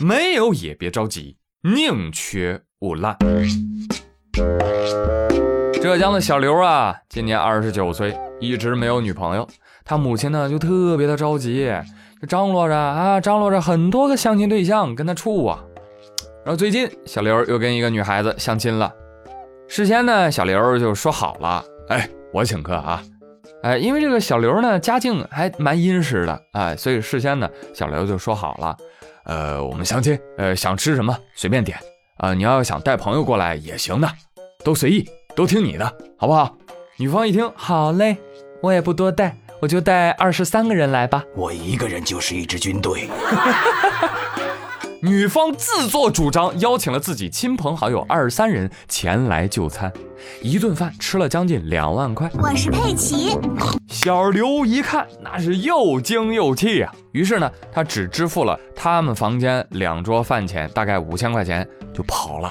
没有也别着急，宁缺毋滥。浙江的小刘啊，今年二十九岁，一直没有女朋友。他母亲呢就特别的着急，就张罗着啊，张罗着很多个相亲对象跟他处啊。然后最近小刘又跟一个女孩子相亲了，事先呢小刘就说好了，哎，我请客啊，哎，因为这个小刘呢家境还蛮殷实的，哎，所以事先呢小刘就说好了，呃，我们相亲，呃，想吃什么随便点啊，你要想带朋友过来也行的，都随意。都听你的，好不好？女方一听，好嘞，我也不多带，我就带二十三个人来吧。我一个人就是一支军队。女方自作主张邀请了自己亲朋好友二十三人前来就餐，一顿饭吃了将近两万块。我是佩奇。小刘一看，那是又惊又气啊。于是呢，他只支付了他们房间两桌饭钱，大概五千块钱，就跑了。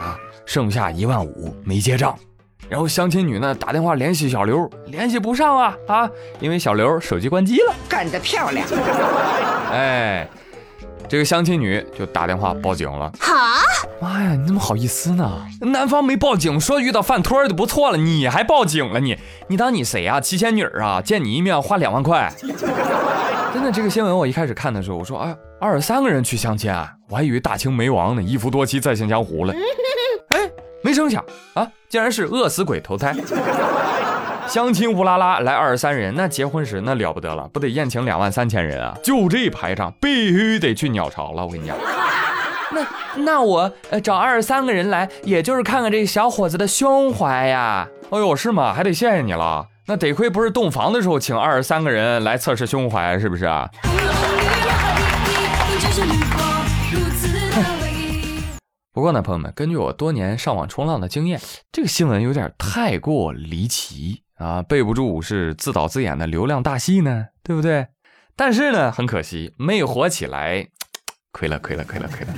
啊剩下一万五没结账，然后相亲女呢打电话联系小刘，联系不上啊啊，因为小刘手机关机了。干得漂亮！哎，这个相亲女就打电话报警了。哈，妈呀，你怎么好意思呢？男方没报警，说遇到饭托就不错了，你还报警了？你你当你谁啊？七仙女啊？见你一面花两万块？真的，这个新闻我一开始看的时候，我说啊，二十三个人去相亲，啊我还以为大清没亡呢，一夫多妻再现江湖了。哎没成想啊，竟然是饿死鬼投胎。相亲乌拉拉来二十三人，那结婚时那了不得了，不得宴请两万三千人啊！就这排场，必须得去鸟巢了。我跟你讲，那那我呃找二十三个人来，也就是看看这小伙子的胸怀呀。哎呦，是吗？还得谢谢你了。那得亏不是洞房的时候请二十三个人来测试胸怀，是不是啊？不过呢，朋友们，根据我多年上网冲浪的经验，这个新闻有点太过离奇啊，备不住是自导自演的流量大戏呢，对不对？但是呢，很可惜没火起来，亏了，亏了，亏了，亏了。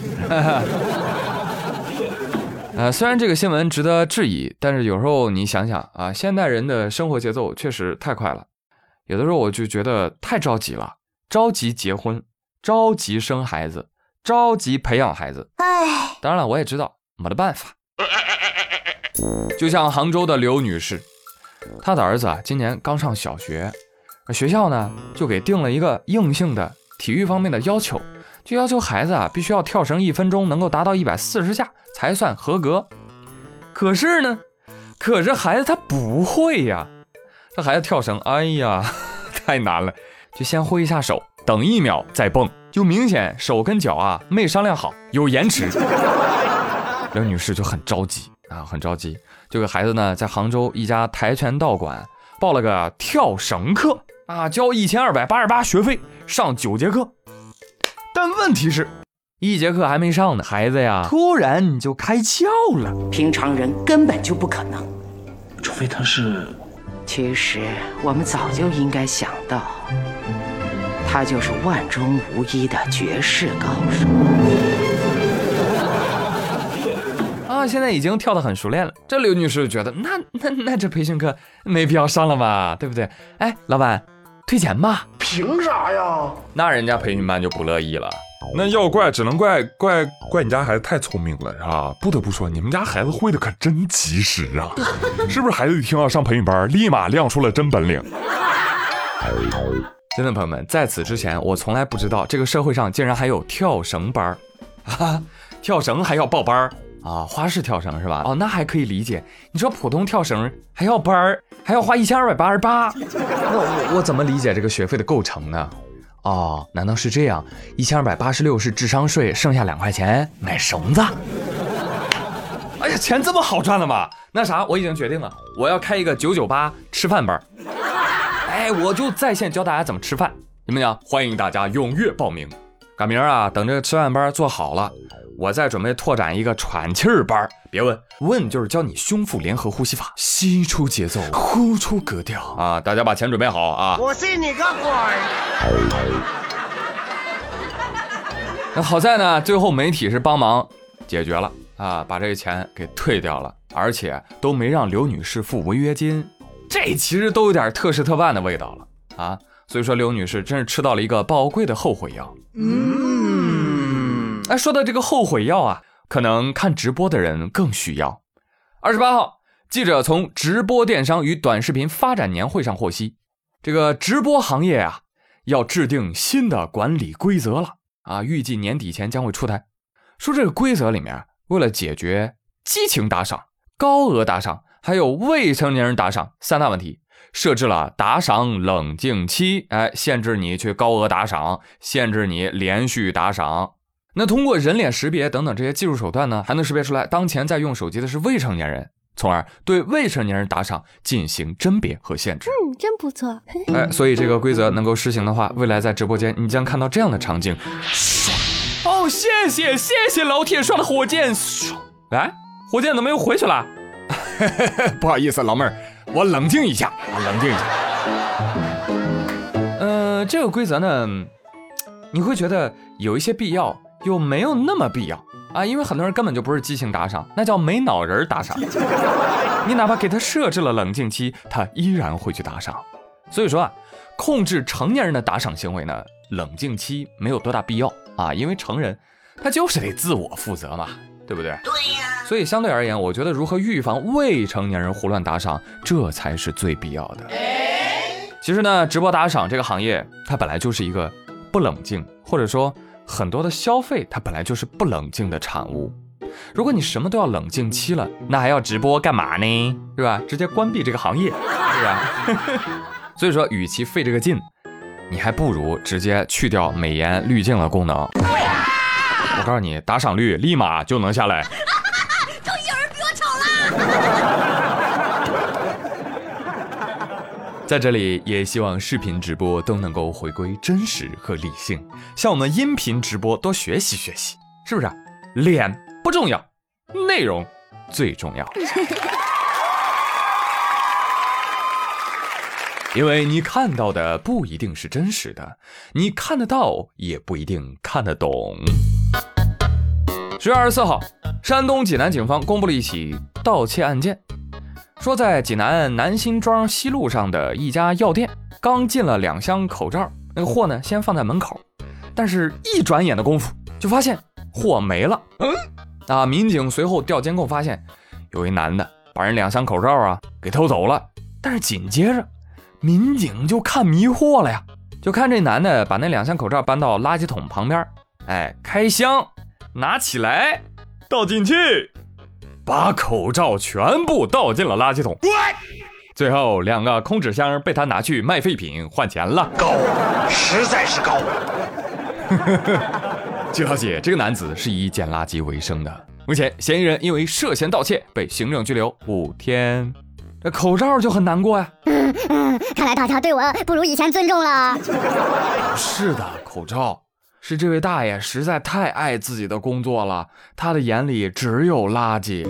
呃，虽然这个新闻值得质疑，但是有时候你想想啊，现代人的生活节奏确实太快了，有的时候我就觉得太着急了，着急结婚，着急生孩子。着急培养孩子，哎，当然了，我也知道没得办法。就像杭州的刘女士，他的儿子啊，今年刚上小学，学校呢就给定了一个硬性的体育方面的要求，就要求孩子啊必须要跳绳一分钟能够达到一百四十下才算合格。可是呢，可是孩子他不会呀，这孩子跳绳，哎呀，太难了，就先挥一下手。等一秒再蹦，就明显手跟脚啊没商量好，有延迟。刘女士就很着急啊，很着急，就给孩子呢在杭州一家跆拳道馆报了个跳绳课啊，交一千二百八十八学费，上九节课。但问题是，一节课还没上呢，孩子呀突然就开窍了。平常人根本就不可能，除非他是。其实我们早就应该想到。他就是万中无一的绝世高手啊！现在已经跳得很熟练了。这刘女士觉得，那那那这培训课没必要上了吧，对不对？哎，老板，退钱吧？凭啥呀？那人家培训班就不乐意了。那要怪，只能怪怪怪你家孩子太聪明了，是吧？不得不说，你们家孩子会的可真及时啊！是不是孩子一听要上培训班，立马亮出了真本领？真的朋友们，在此之前，我从来不知道这个社会上竟然还有跳绳班儿啊！跳绳还要报班儿啊？花式跳绳是吧？哦，那还可以理解。你说普通跳绳还要班儿，还要花一千二百八十八，我我我怎么理解这个学费的构成呢？哦，难道是这样？一千二百八十六是智商税，剩下两块钱买绳子。哎呀，钱这么好赚的吗？那啥，我已经决定了，我要开一个九九八吃饭班。哎，我就在线教大家怎么吃饭，怎么样？欢迎大家踊跃报名。赶明儿啊，等这个吃饭班做好了，我在准备拓展一个喘气儿班。别问，问就是教你胸腹联合呼吸法，吸出节奏，呼出格调啊！大家把钱准备好啊！我信你个鬼！那好在呢，最后媒体是帮忙解决了啊，把这个钱给退掉了，而且都没让刘女士付违约金。这其实都有点特事特办的味道了啊！所以说刘女士真是吃到了一个宝贵的后悔药。嗯，哎，说到这个后悔药啊，可能看直播的人更需要。二十八号，记者从直播电商与短视频发展年会上获悉，这个直播行业啊，要制定新的管理规则了啊，预计年底前将会出台。说这个规则里面，为了解决激情打赏、高额打赏，还有未成年人打赏三大问题。设置了打赏冷静期，哎，限制你去高额打赏，限制你连续打赏。那通过人脸识别等等这些技术手段呢，还能识别出来当前在用手机的是未成年人，从而对未成年人打赏进行甄别和限制。嗯，真不错。哎，所以这个规则能够实行的话，未来在直播间你将看到这样的场景：唰！哦，谢谢谢谢老铁刷的火箭，唰！哎，火箭怎么又回去了？不好意思，老妹儿。我冷静一下我，冷静一下。呃，这个规则呢，你会觉得有一些必要，又没有那么必要啊，因为很多人根本就不是激情打赏，那叫没脑仁打赏。你哪怕给他设置了冷静期，他依然会去打赏。所以说啊，控制成年人的打赏行为呢，冷静期没有多大必要啊，因为成人他就是得自我负责嘛。对不对？对呀。所以相对而言，我觉得如何预防未成年人胡乱打赏，这才是最必要的。其实呢，直播打赏这个行业，它本来就是一个不冷静，或者说很多的消费，它本来就是不冷静的产物。如果你什么都要冷静期了，那还要直播干嘛呢？是吧？直接关闭这个行业，是吧？所以说，与其费这个劲，你还不如直接去掉美颜滤镜的功能。我告诉你，打赏率立马就能下来。终于有人比我丑了。在这里，也希望视频直播都能够回归真实和理性，向我们音频直播多学习学习，是不是？脸不重要，内容最重要。因为你看到的不一定是真实的，你看得到也不一定看得懂。十月二十四号，山东济南警方公布了一起盗窃案件，说在济南南辛庄西路上的一家药店，刚进了两箱口罩，那个货呢先放在门口，但是一转眼的功夫就发现货没了。嗯，啊，民警随后调监控发现，有一男的把人两箱口罩啊给偷走了，但是紧接着民警就看迷惑了呀，就看这男的把那两箱口罩搬到垃圾桶旁边，哎，开箱。拿起来，倒进去，把口罩全部倒进了垃圾桶。最后两个空纸箱被他拿去卖废品换钱了。高，实在是高。据了解，这个男子是以捡垃圾为生的。目前，嫌疑人因为涉嫌盗窃被行政拘留五天。这口罩就很难过呀。嗯嗯，看来大家对我不如以前尊重了。是的，口罩。是这位大爷实在太爱自己的工作了，他的眼里只有垃圾。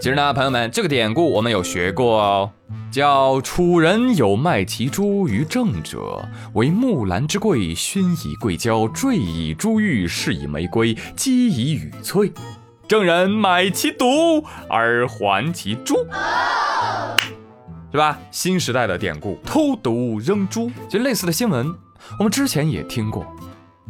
其实呢，朋友们，这个典故我们有学过哦，叫“楚人有卖其珠于郑者，为木兰之贵，熏以桂胶，缀以珠玉，饰以玫瑰，积以羽翠。郑人买其毒而还其珠。”是吧？新时代的典故，偷毒扔猪，就类似的新闻，我们之前也听过。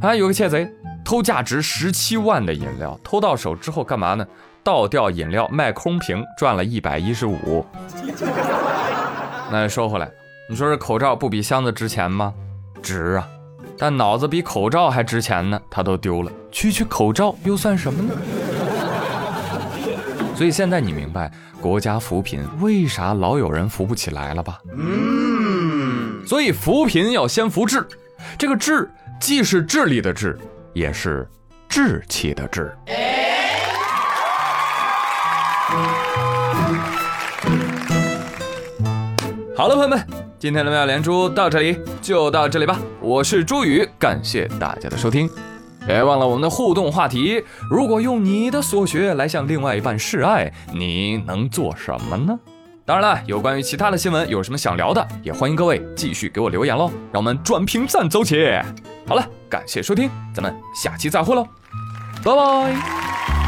啊，有个窃贼偷价值十七万的饮料，偷到手之后干嘛呢？倒掉饮料卖空瓶，赚了一百一十五。那说回来，你说这口罩不比箱子值钱吗？值啊！但脑子比口罩还值钱呢，他都丢了，区区口罩又算什么呢？所以现在你明白国家扶贫为啥老有人扶不起来了吧？嗯，所以扶贫要先扶志，这个志既是智力的智，也是志气的志。好了，朋友们，今天的妙连珠到这里就到这里吧。我是朱宇，感谢大家的收听。别忘了我们的互动话题，如果用你的所学来向另外一半示爱，你能做什么呢？当然了，有关于其他的新闻，有什么想聊的，也欢迎各位继续给我留言喽。让我们转评赞走起！好了，感谢收听，咱们下期再会喽，拜拜。